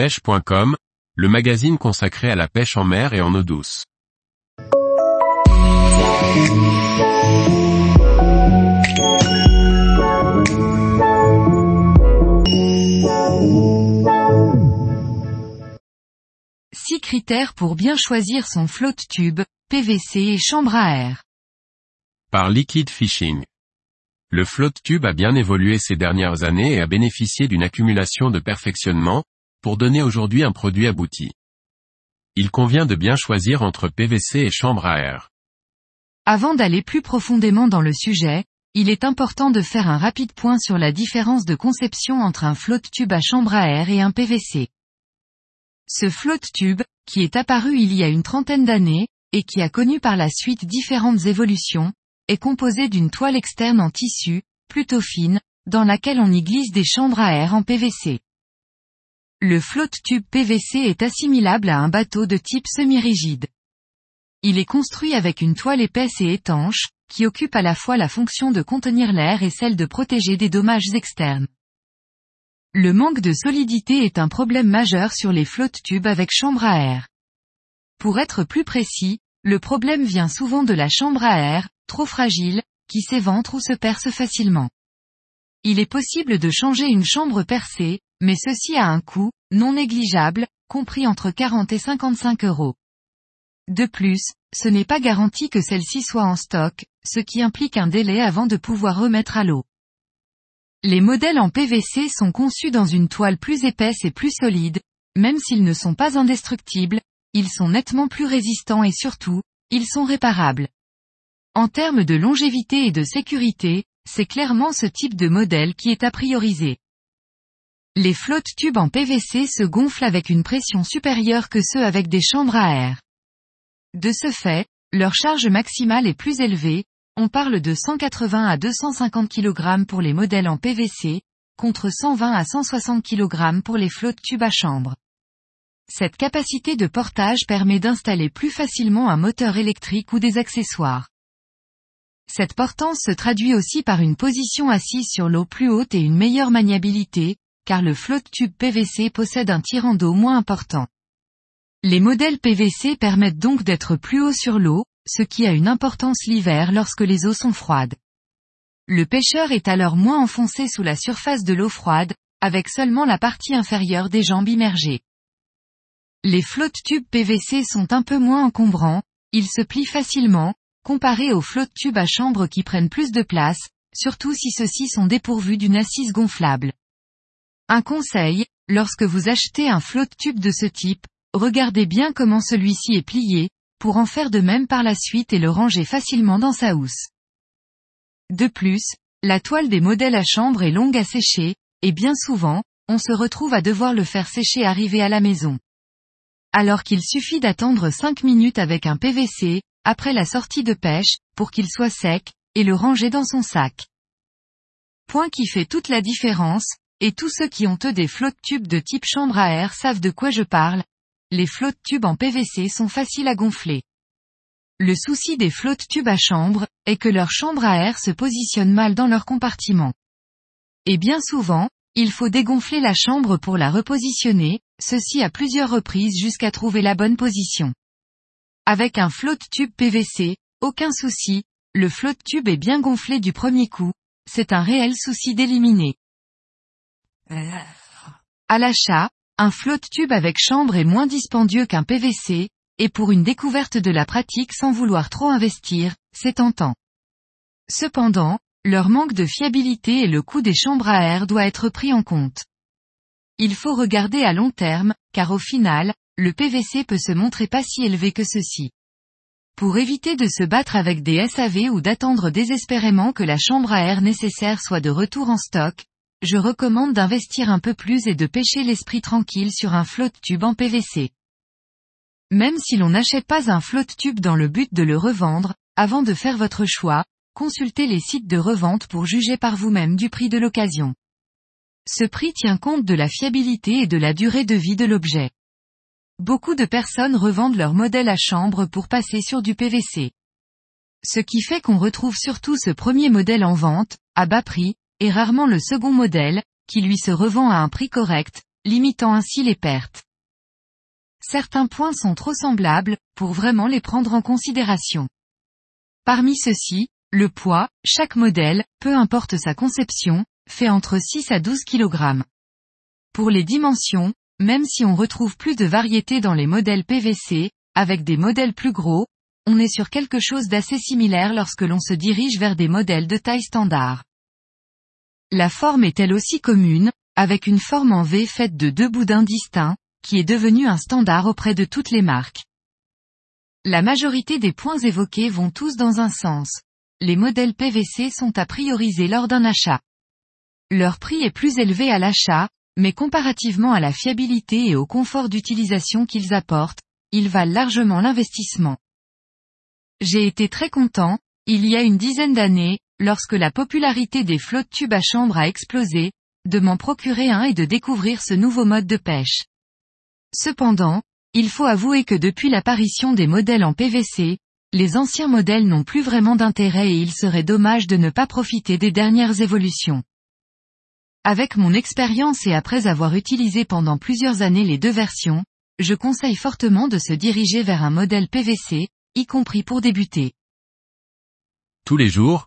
pêche.com, le magazine consacré à la pêche en mer et en eau douce. Six critères pour bien choisir son flotte tube, PVC et chambre à air. Par Liquid Fishing. Le flotte tube a bien évolué ces dernières années et a bénéficié d'une accumulation de perfectionnement, pour donner aujourd'hui un produit abouti. Il convient de bien choisir entre PVC et chambre à air. Avant d'aller plus profondément dans le sujet, il est important de faire un rapide point sur la différence de conception entre un flotte tube à chambre à air et un PVC. Ce flotte tube, qui est apparu il y a une trentaine d'années, et qui a connu par la suite différentes évolutions, est composé d'une toile externe en tissu, plutôt fine, dans laquelle on y glisse des chambres à air en PVC. Le flotte tube PVC est assimilable à un bateau de type semi-rigide. Il est construit avec une toile épaisse et étanche, qui occupe à la fois la fonction de contenir l'air et celle de protéger des dommages externes. Le manque de solidité est un problème majeur sur les flottes tubes avec chambre à air. Pour être plus précis, le problème vient souvent de la chambre à air, trop fragile, qui s'éventre ou se perce facilement. Il est possible de changer une chambre percée, mais ceci a un coût, non négligeable, compris entre 40 et 55 euros. De plus, ce n'est pas garanti que celle-ci soit en stock, ce qui implique un délai avant de pouvoir remettre à l'eau. Les modèles en PVC sont conçus dans une toile plus épaisse et plus solide, même s'ils ne sont pas indestructibles, ils sont nettement plus résistants et surtout, ils sont réparables. En termes de longévité et de sécurité, c'est clairement ce type de modèle qui est à prioriser. Les flottes tubes en PVC se gonflent avec une pression supérieure que ceux avec des chambres à air. De ce fait, leur charge maximale est plus élevée, on parle de 180 à 250 kg pour les modèles en PVC, contre 120 à 160 kg pour les flottes tubes à chambre. Cette capacité de portage permet d'installer plus facilement un moteur électrique ou des accessoires. Cette portance se traduit aussi par une position assise sur l'eau plus haute et une meilleure maniabilité, car le flotte tube PVC possède un tirant d'eau moins important. Les modèles PVC permettent donc d'être plus haut sur l'eau, ce qui a une importance l'hiver lorsque les eaux sont froides. Le pêcheur est alors moins enfoncé sous la surface de l'eau froide, avec seulement la partie inférieure des jambes immergées. Les flottes tubes PVC sont un peu moins encombrants, ils se plient facilement, comparés aux flottes tubes à chambre qui prennent plus de place, surtout si ceux-ci sont dépourvus d'une assise gonflable. Un conseil, lorsque vous achetez un flotte tube de ce type, regardez bien comment celui-ci est plié, pour en faire de même par la suite et le ranger facilement dans sa housse. De plus, la toile des modèles à chambre est longue à sécher, et bien souvent, on se retrouve à devoir le faire sécher arrivé à la maison. Alors qu'il suffit d'attendre 5 minutes avec un PVC, après la sortie de pêche, pour qu'il soit sec, et le ranger dans son sac. Point qui fait toute la différence, et tous ceux qui ont eux des flottes tubes de type chambre à air savent de quoi je parle, les flottes tubes en PVC sont faciles à gonfler. Le souci des flottes tubes à chambre, est que leur chambre à air se positionne mal dans leur compartiment. Et bien souvent, il faut dégonfler la chambre pour la repositionner, ceci à plusieurs reprises jusqu'à trouver la bonne position. Avec un flotte tube PVC, aucun souci, le flotte tube est bien gonflé du premier coup, c'est un réel souci d'éliminer. À l'achat, un flotte tube avec chambre est moins dispendieux qu'un PVC, et pour une découverte de la pratique sans vouloir trop investir, c'est tentant. Cependant, leur manque de fiabilité et le coût des chambres à air doit être pris en compte. Il faut regarder à long terme, car au final, le PVC peut se montrer pas si élevé que ceci. Pour éviter de se battre avec des SAV ou d'attendre désespérément que la chambre à air nécessaire soit de retour en stock, je recommande d'investir un peu plus et de pêcher l'esprit tranquille sur un flotte tube en PVC. Même si l'on n'achète pas un flotte tube dans le but de le revendre, avant de faire votre choix, consultez les sites de revente pour juger par vous-même du prix de l'occasion. Ce prix tient compte de la fiabilité et de la durée de vie de l'objet. Beaucoup de personnes revendent leur modèle à chambre pour passer sur du PVC. Ce qui fait qu'on retrouve surtout ce premier modèle en vente, à bas prix, et rarement le second modèle, qui lui se revend à un prix correct, limitant ainsi les pertes. Certains points sont trop semblables, pour vraiment les prendre en considération. Parmi ceux-ci, le poids, chaque modèle, peu importe sa conception, fait entre 6 à 12 kg. Pour les dimensions, même si on retrouve plus de variété dans les modèles PVC, avec des modèles plus gros, on est sur quelque chose d'assez similaire lorsque l'on se dirige vers des modèles de taille standard. La forme est elle aussi commune, avec une forme en V faite de deux boudins distincts, qui est devenue un standard auprès de toutes les marques. La majorité des points évoqués vont tous dans un sens. Les modèles PVC sont à prioriser lors d'un achat. Leur prix est plus élevé à l'achat, mais comparativement à la fiabilité et au confort d'utilisation qu'ils apportent, ils valent largement l'investissement. J'ai été très content, il y a une dizaine d'années, lorsque la popularité des flottes tubes à chambre a explosé, de m'en procurer un et de découvrir ce nouveau mode de pêche. Cependant, il faut avouer que depuis l'apparition des modèles en PVC, les anciens modèles n'ont plus vraiment d'intérêt et il serait dommage de ne pas profiter des dernières évolutions. Avec mon expérience et après avoir utilisé pendant plusieurs années les deux versions, je conseille fortement de se diriger vers un modèle PVC, y compris pour débuter. Tous les jours,